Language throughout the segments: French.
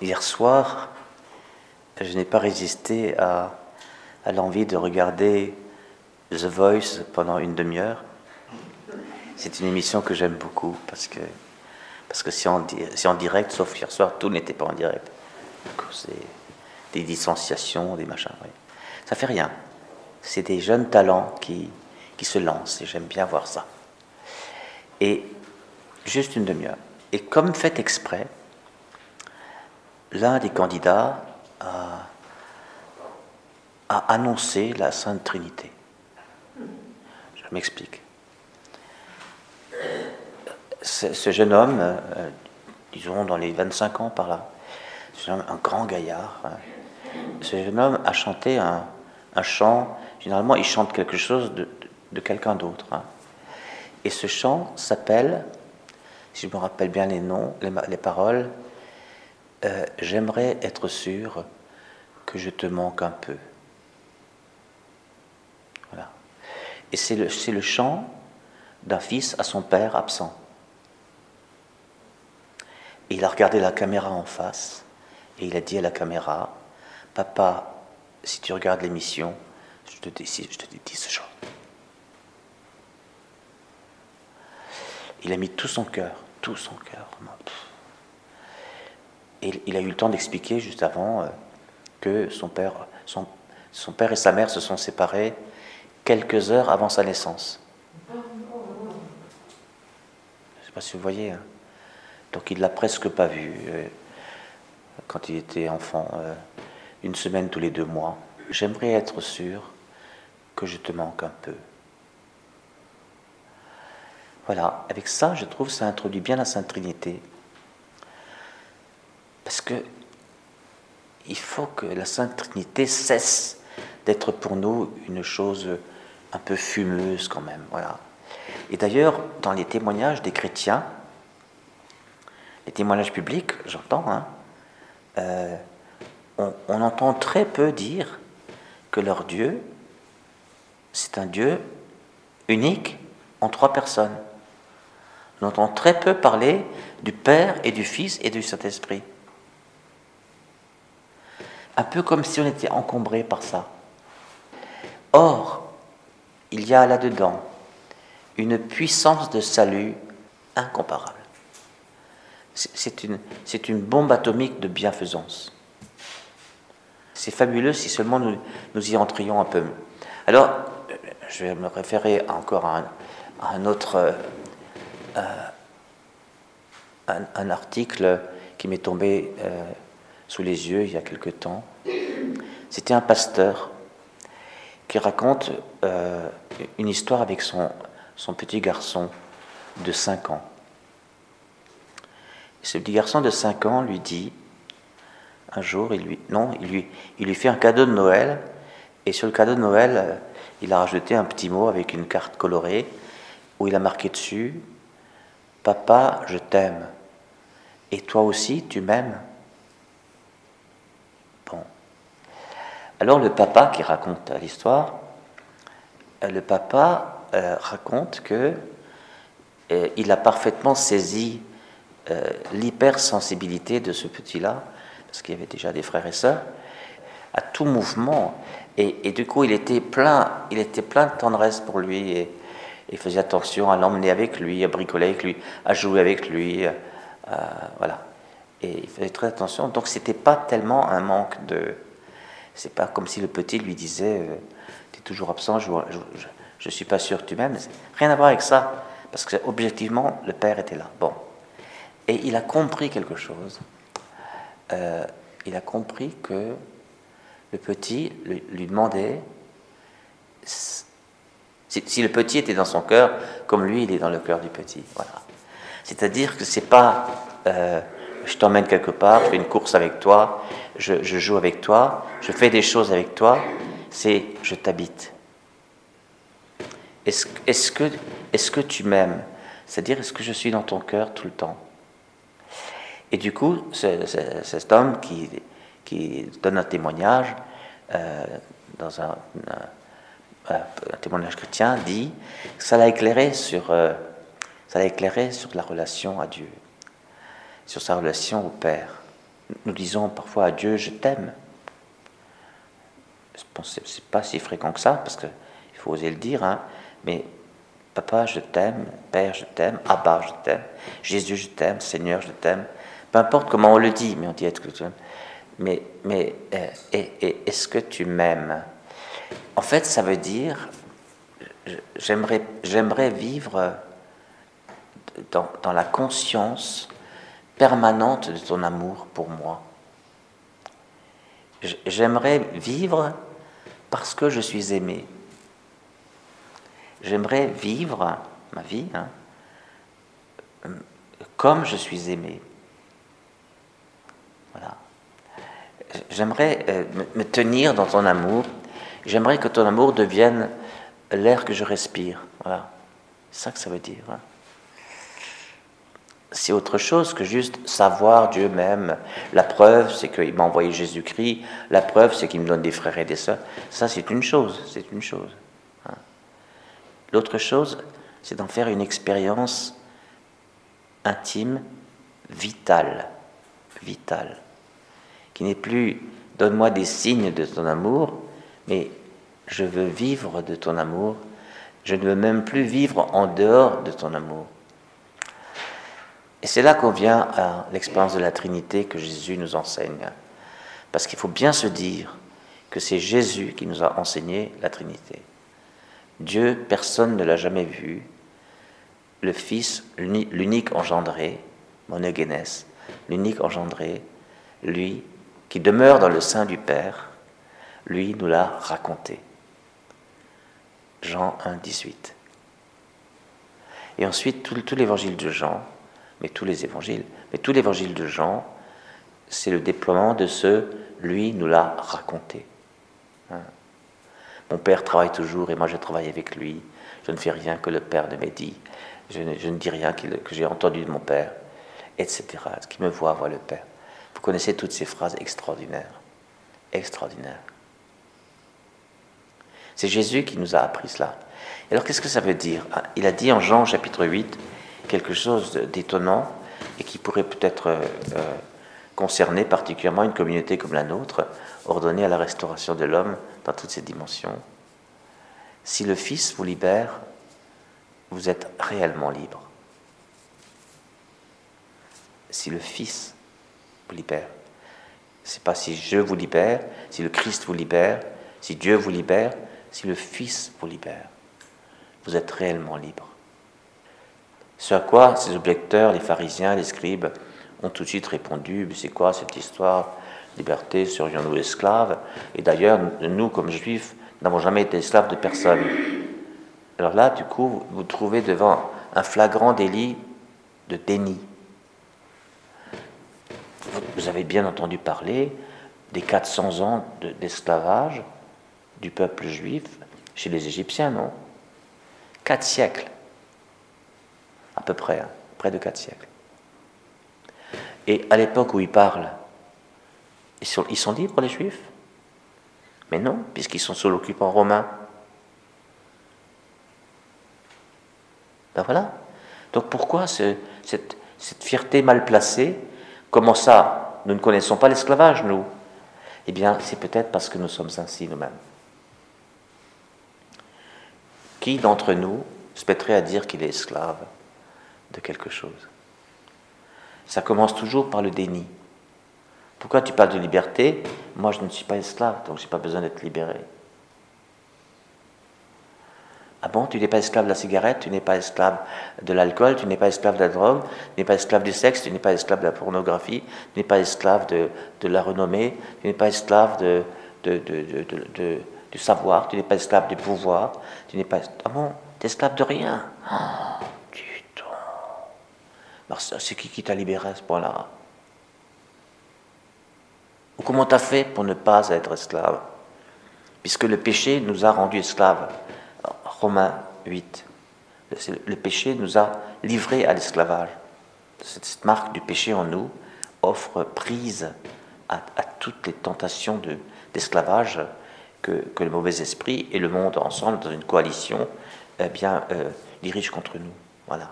Hier soir, je n'ai pas résisté à, l'envie de regarder The Voice pendant une demi-heure. C'est une émission que j'aime beaucoup parce que parce que c'est en, en, direct, sauf hier soir, tout n'était pas en direct. C'est des distanciations, des machins. Oui. Ça fait rien. C'est des jeunes talents qui, qui se lancent et j'aime bien voir ça. Et juste une demi-heure. Et comme fait exprès, l'un des candidats a, annoncé la Sainte Trinité. Je m'explique. Ce jeune homme, euh, disons dans les 25 ans par là, un grand gaillard, hein. ce jeune homme a chanté un, chant, généralement il chante quelque chose de, quelqu'un d'autre. Hein. Et ce chant s'appelle, si je me rappelle bien les noms, les paroles, euh, j'aimerais être sûr que je te manque un peu. Voilà. Et c'est le, le chant d'un fils à son père absent. Il a regardé la caméra en face et il a dit à la caméra, Papa, si tu regardes l'émission, je te dis, je te dis ce chant. Il a mis tout son cœur, tout son cœur. Et il a eu le temps d'expliquer juste avant euh, que son père, son, père et sa mère se sont séparés quelques heures avant sa naissance. Je ne sais pas si vous voyez. Hein. Donc il l'a presque pas vu euh, quand il était enfant, euh, une semaine tous les deux mois. J'aimerais être sûr que je te manque un peu. Voilà, avec ça, je trouve ça introduit bien la Sainte Trinité. Parce que il faut que la Sainte Trinité cesse d'être pour nous une chose un peu fumeuse quand même. Et d'ailleurs, dans les témoignages des chrétiens, les témoignages publics, j'entends, hein, euh, on, on, entend très peu dire que leur Dieu, c'est un Dieu unique en trois personnes. On entend très peu parler du Père et du Fils et du Saint-Esprit un peu comme si on était encombré par ça. Or, il y a là-dedans une puissance de salut incomparable. C'est une, bombe atomique de bienfaisance. C'est fabuleux si seulement nous, y entrions un peu. Alors, je vais me référer encore à un, autre euh, article qui m'est tombé euh, sous les yeux il y a quelque temps. C'était un pasteur qui raconte euh, une histoire avec son, son petit garçon de 5 ans. ce petit garçon de 5 ans lui dit, un jour, il lui, non, il lui, il lui fait un cadeau de Noël, et sur le cadeau de Noël, euh, il a rajouté un petit mot avec une carte colorée, où il a marqué dessus, Papa, je t'aime, et toi aussi, tu m'aimes Alors le papa qui raconte l'histoire, euh, le papa euh, raconte que euh, il a parfaitement saisi l'hypersensibilité de ce petit-là, parce qu'il y avait déjà des frères et sœurs, à tout mouvement. Et, du coup, il était plein, il était plein de tendresse pour lui et il faisait attention à l'emmener avec lui, à bricoler avec lui, à jouer avec lui, voilà. Et il faisait très attention. Donc, c'était pas tellement un manque de, c'est pas comme si le petit lui disait euh, Tu es toujours absent, je ne suis pas sûr que tu m'aimes. Rien à voir avec ça, parce que objectivement, le père était là. Bon. Et il a compris quelque chose. Euh, il a compris que le petit lui, demandait si, le petit était dans son cœur, comme lui, il est dans le cœur du petit. Voilà. C'est-à-dire que c'est pas euh, je t'emmène quelque part, je fais une course avec toi, je, joue avec toi, je fais des choses avec toi, c'est je t'habite. Est-ce est que, tu m'aimes? C'est-à-dire, est-ce que je suis dans ton cœur tout le temps? Et du coup, cet homme qui, donne un témoignage, euh, dans un, témoignage chrétien, dit que euh, ça l'a éclairé sur la relation à Dieu sur sa relation au Père. nous disons parfois à Dieu, je t'aime. C'est pas si fréquent que ça, parce qu'il faut oser le dire, hein, mais Papa, je t'aime, Père, je t'aime, Abba, je t'aime, Jésus, je t'aime, Seigneur, je t'aime. Peu importe comment on le dit, mais on dit est-ce que tu. Mais, mais euh, est-ce que tu m'aimes? En fait, ça veut dire j'aimerais, j'aimerais vivre dans, dans la conscience permanente de ton amour pour moi. J'aimerais vivre parce que je suis aimé. J'aimerais vivre ma vie hein, comme je suis aimé. Voilà. J'aimerais euh, me tenir dans ton amour. J'aimerais que ton amour devienne l'air que je respire. Voilà. C'est ça que ça veut dire. Hein. C'est autre chose que juste savoir Dieu même. La preuve, c'est qu'il m'a envoyé Jésus-Christ. La preuve, c'est qu'il me donne des frères et des sœurs. Ça, c'est une chose. C'est une chose. L'autre chose, c'est d'en faire une expérience intime, vitale, vitale, qui n'est plus donne-moi des signes de ton amour, mais je veux vivre de ton amour, je ne veux même plus vivre en dehors de ton amour. Et c'est là qu'on vient à l'expérience de la Trinité que Jésus nous enseigne. Parce qu'il faut bien se dire que c'est Jésus qui nous a enseigné la Trinité. Dieu, personne ne l'a jamais vu. Le Fils, l'unique engendré, monogénès, l'unique engendré, lui, qui demeure dans le sein du Père, lui nous l'a raconté. Jean 1, 18. Et ensuite, tout, l'évangile de Jean, mais tous les évangiles, mais tout l'évangile de Jean, c'est le déploiement de ce lui nous l'a raconté. Hein. Mon père travaille toujours et moi je travaille avec lui. Je ne fais rien que le père ne m'ait dit. Je ne, dis rien que, j'ai entendu de mon père, etc. Ce qui me voit voit le père. Vous connaissez toutes ces phrases extraordinaires. Extraordinaires. C'est Jésus qui nous a appris cela. alors qu'est-ce que ça veut dire? Ah, Il a dit en Jean chapitre 8 quelque chose d'étonnant et qui pourrait peut-être euh, euh, concerner particulièrement une communauté comme la nôtre, ordonnée à la restauration de l'homme dans toutes ses dimensions. Si le Fils vous libère, vous êtes réellement libre. Si le Fils vous libère, c'est pas si je vous libère, si le Christ vous libère, si Dieu vous libère, si le Fils vous libère. Vous êtes réellement libre. Ce à quoi ces objecteurs, les pharisiens, les scribes, ont tout de suite répondu, c'est quoi cette histoire Liberté, serions-nous esclaves? Et d'ailleurs, nous, comme juifs, n'avons jamais été esclaves de personne. Alors là, du coup, vous vous trouvez devant un flagrant délit de déni. Vous avez bien entendu parler des 400 ans d'esclavage du peuple juif chez les Égyptiens, non? Quatre siècles, à peu près, hein, près de quatre siècles. Et à l'époque où il parle, ils sont, ils sont libres, les Juifs? Mais non, puisqu'ils sont sous l'occupant romain. Ben voilà. Donc pourquoi cette, cette fierté mal placée Comment ça Nous ne connaissons pas l'esclavage, nous? Eh bien, c'est peut-être parce que nous sommes ainsi nous-mêmes. Qui d'entre nous se mettrait à dire qu'il est esclave? De quelque chose Ça commence toujours par le déni. Pourquoi tu parles de liberté? Moi, je ne suis pas esclave, donc je n'ai pas besoin d'être libéré. Ah bon, tu n'es pas esclave de la cigarette, tu n'es pas esclave de l'alcool, tu n'es pas esclave de la drogue, tu n'es pas esclave du sexe, tu n'es pas esclave de la pornographie, tu n'es pas esclave de, la renommée, tu n'es pas esclave de, du savoir, tu n'es pas esclave du pouvoir, tu n'es pas... Ah bon, tu es esclave de rien. C'est qui qui t'a libéré à ce point-là Ou comment tu as fait pour ne pas être esclave? Puisque le péché nous a rendus esclaves. Romains 8. Le péché nous a livrés à l'esclavage. Cette marque du péché en nous offre prise à, toutes les tentations d'esclavage que, le mauvais esprit et le monde ensemble, dans une coalition, eh bien, euh, dirigent contre nous. Voilà.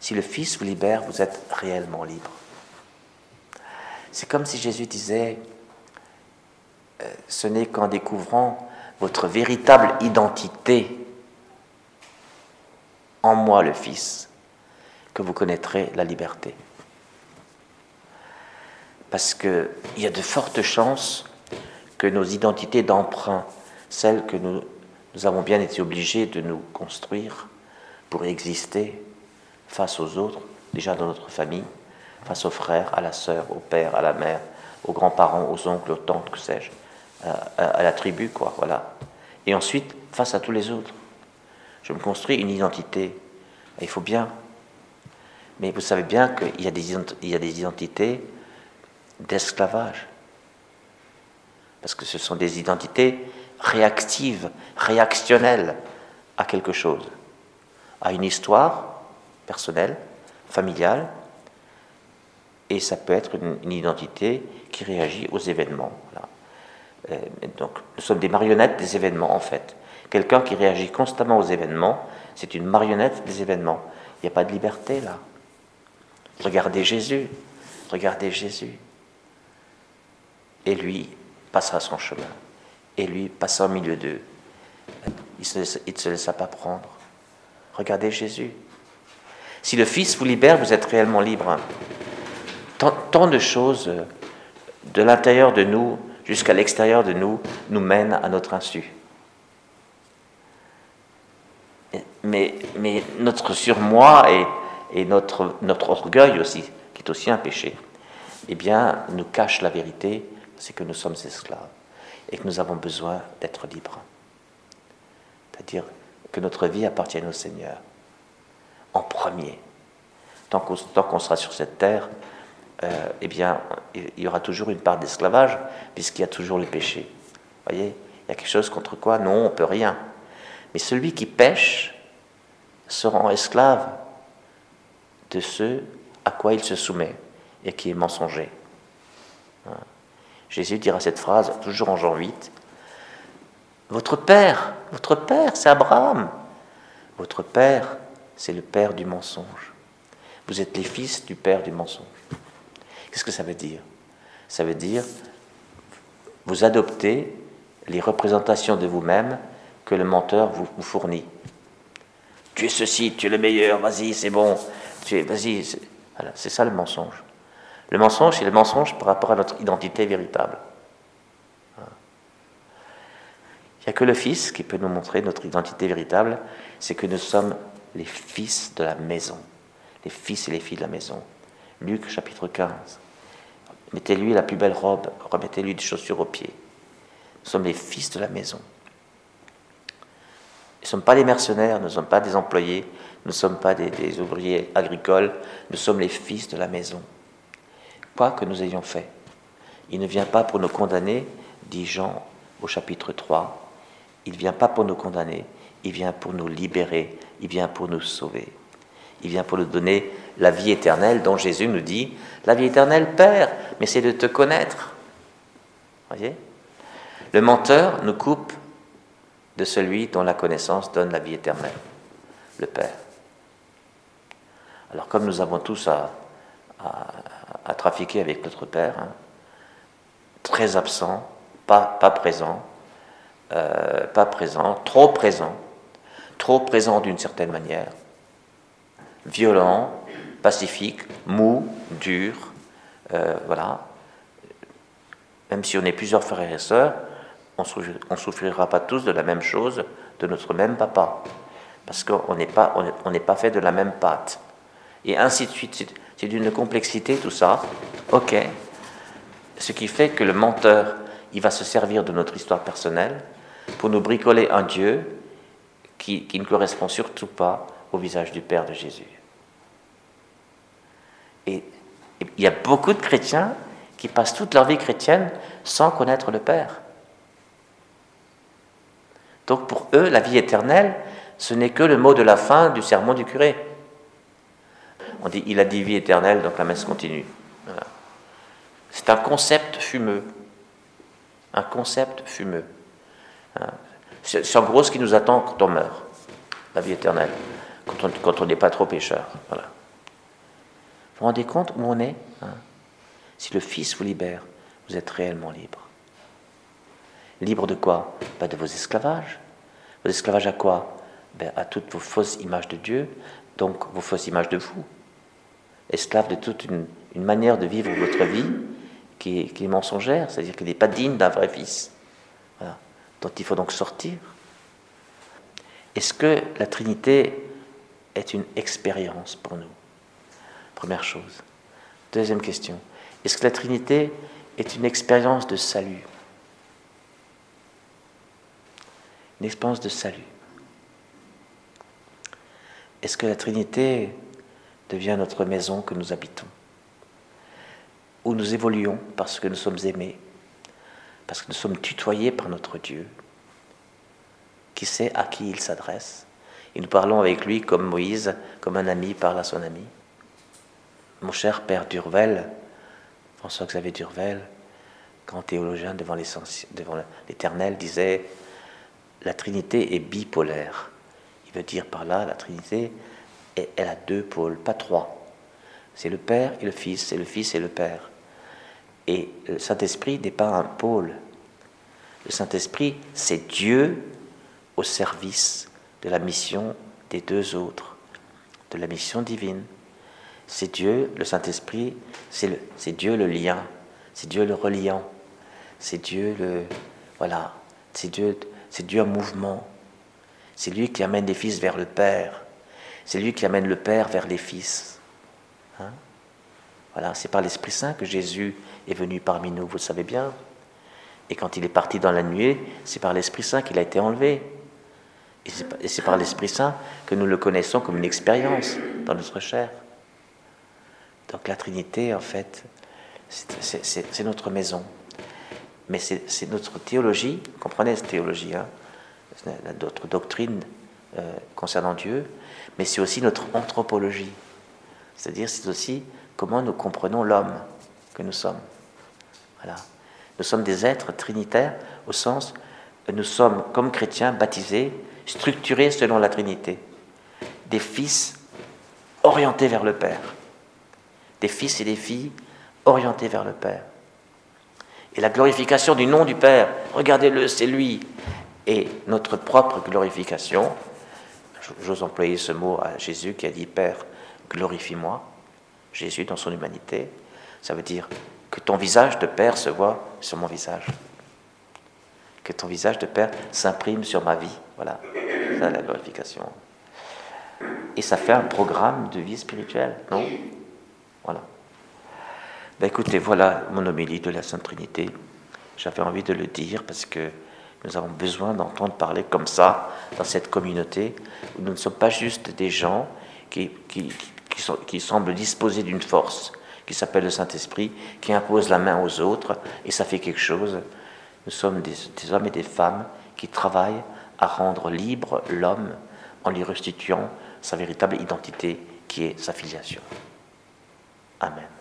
Si le Fils vous libère, vous êtes réellement libre. c'est comme si Jésus disait, euh, ce n'est qu'en découvrant votre véritable identité en moi le Fils que vous connaîtrez la liberté. Parce qu'il y a de fortes chances que nos identités d'emprunt, celles que nous, nous avons bien été obligés de nous construire pour exister face aux autres, déjà dans notre famille, face aux frères, à la sœur, au père, à la mère, aux grands-parents, aux oncles, aux tantes, que sais-je, à, la tribu, quoi, voilà. Et ensuite, face à tous les autres. Je me construis une identité. il faut bien. Mais vous savez bien qu'il y a des identités d'esclavage. Parce que ce sont des identités réactives, réactionnelles à quelque chose, à une histoire personnelle, familiale, et ça peut être une, identité qui réagit aux événements. Euh, donc, nous sommes des marionnettes des événements, en fait. Quelqu'un qui réagit constamment aux événements, c'est une marionnette des événements. Il n'y a pas de liberté là. Regardez Jésus, regardez Jésus. Et lui passera son chemin. Et lui passera au milieu d'eux. Il ne se, laissa pas prendre. Regardez Jésus. Si le Fils vous libère, vous êtes réellement libre. Tant, de choses de l'intérieur de nous jusqu'à l'extérieur de nous nous mènent à notre insu. Mais, notre surmoi et, notre, orgueil aussi, qui est aussi un péché, eh bien, nous cache la vérité, c'est que nous sommes esclaves et que nous avons besoin d'être libres. C'est-à-dire que notre vie appartienne au Seigneur en premier. Tant qu'on sera sur cette terre, euh, eh bien, il y aura toujours une part d'esclavage, puisqu'il y a toujours le péché. Vous voyez Il y a quelque chose contre quoi Non, on peut rien. Mais celui qui pêche se rend esclave de ce à quoi il se soumet et qui est mensonger. Hein. Jésus dira cette phrase, toujours en Jean 8, Votre Père, votre Père, c'est Abraham. Votre Père, c'est le Père du mensonge. Vous êtes les fils du Père du mensonge. Qu'est-ce que ça veut dire? Ça veut dire, vous adoptez les représentations de vous-même que le menteur vous, fournit. Tu es ceci, tu es le meilleur, vas-y, c'est bon, tu es, vas-y. Voilà, c'est ça le mensonge. Le mensonge, c'est le mensonge par rapport à notre identité véritable. Il n'y a que le Fils qui peut nous montrer notre identité véritable, c'est que nous sommes les fils de la maison, les fils et les filles de la maison. Luc chapitre 15. Mettez-lui la plus belle robe, remettez-lui des chaussures aux pieds. Nous sommes les fils de la maison. Nous ne sommes pas des mercenaires, nous ne sommes pas des employés, nous ne sommes pas des, ouvriers agricoles, nous sommes les fils de la maison. Quoi que nous ayons fait. Il ne vient pas pour nous condamner, dit Jean au chapitre 3. Il ne vient pas pour nous condamner, il vient pour nous libérer, il vient pour nous sauver. Il vient pour nous donner la vie éternelle dont Jésus nous dit, la vie éternelle, Père, mais c'est de te connaître. Voyez? Le menteur nous coupe de celui dont la connaissance donne la vie éternelle, le Père. Alors comme nous avons tous à, trafiquer avec notre Père, hein, très absent, pas, pas présent, euh, pas présent, trop présent, présent d'une certaine manière, violent, pacifique, mou, dur, euh, voilà. Même si on est plusieurs frères et sœurs, on ne souffrira pas tous de la même chose de notre même papa, parce qu'on n'est pas, on n'est pas fait de la même pâte. Et ainsi de suite, c'est d'une complexité tout ça. Ok. Ce qui fait que le menteur, il va se servir de notre histoire personnelle pour nous bricoler un Dieu qui, ne correspond surtout pas au visage du Père de Jésus. Et il y a beaucoup de chrétiens qui passent toute leur vie chrétienne sans connaître le Père. Donc pour eux, la vie éternelle, ce n'est que le mot de la fin du sermon du curé. On dit il a dit vie éternelle, donc la messe continue. C'est un concept fumeux. Un concept fumeux. C'est en gros ce qui nous attend quand on meurt, la vie éternelle, quand on n'est pas trop pécheur. Voilà. Vous vous rendez compte où on est hein? Si le Fils vous libère, vous êtes réellement libre. Libre de quoi? Ben, De vos esclavages. Vos esclavages à quoi? Ben, À toutes vos fausses images de Dieu, donc vos fausses images de vous. Esclave de toute une, manière de vivre votre vie qui est, mensongère, c'est-à-dire qu'il n'est pas digne d'un vrai fils. Dont il faut donc sortir. Est-ce que la Trinité est une expérience pour nous? Première chose. Deuxième question. Est-ce que la Trinité est une expérience de salut? Une expérience de salut. Est-ce que la Trinité devient notre maison que nous habitons? Où nous évoluons parce que nous sommes aimés, parce que nous sommes tutoyés par notre Dieu, qui sait à qui il s'adresse. Et nous parlons avec lui comme Moïse, comme un ami parle à son ami. Mon cher Père Durvel, François-Xavier Durvel, grand théologien devant l'Éternel, disait La Trinité est bipolaire. Il veut dire par là, la Trinité, elle a deux pôles, pas trois. C'est le Père et le Fils, c'est le Fils et le Père. Et le Saint-Esprit n'est pas un pôle. Le Saint-Esprit, c'est Dieu au service de la mission des deux autres, de la mission divine. C'est Dieu, le Saint-Esprit, c'est Dieu le lien, c'est Dieu le reliant, c'est Dieu le. Voilà, c'est Dieu, Dieu en mouvement. C'est lui qui amène les fils vers le Père. C'est lui qui amène le Père vers les fils. Hein? Voilà, c'est par l'Esprit Saint que Jésus est venu parmi nous, vous le savez bien. Et quand il est parti dans la nuée, c'est par l'Esprit Saint qu'il a été enlevé. Et c'est par l'Esprit Saint que nous le connaissons comme une expérience dans notre chair. Donc la Trinité, en fait, c'est notre maison. Mais c'est notre théologie, comprenez cette théologie, hein, d'autres doctrines euh, concernant Dieu, mais c'est aussi notre anthropologie. C'est-à-dire, c'est aussi comment nous comprenons l'homme que nous sommes. Nous sommes des êtres trinitaires au sens, nous sommes comme chrétiens baptisés, structurés selon la Trinité, des fils orientés vers le Père des fils et des filles orientés vers le Père. Et la glorification du nom du Père, regardez-le, c'est lui. Et notre propre glorification, j'ose employer ce mot à Jésus qui a dit Père, glorifie-moi. Jésus dans son humanité, ça veut dire que ton visage de Père se voit sur mon visage. Que ton visage de Père s'imprime sur ma vie. Voilà, ça la glorification. Et ça fait un programme de vie spirituelle, non? Voilà. Ben écoutez, voilà mon homélie de la Sainte Trinité. J'avais envie de le dire parce que nous avons besoin d'entendre parler comme ça dans cette communauté où nous ne sommes pas juste des gens qui, qui, qui, semblent disposer d'une force qui s'appelle le Saint-Esprit, qui impose la main aux autres et ça fait quelque chose. Nous sommes des hommes et des femmes qui travaillent à rendre libre l'homme en lui restituant sa véritable identité qui est sa filiation. Amen.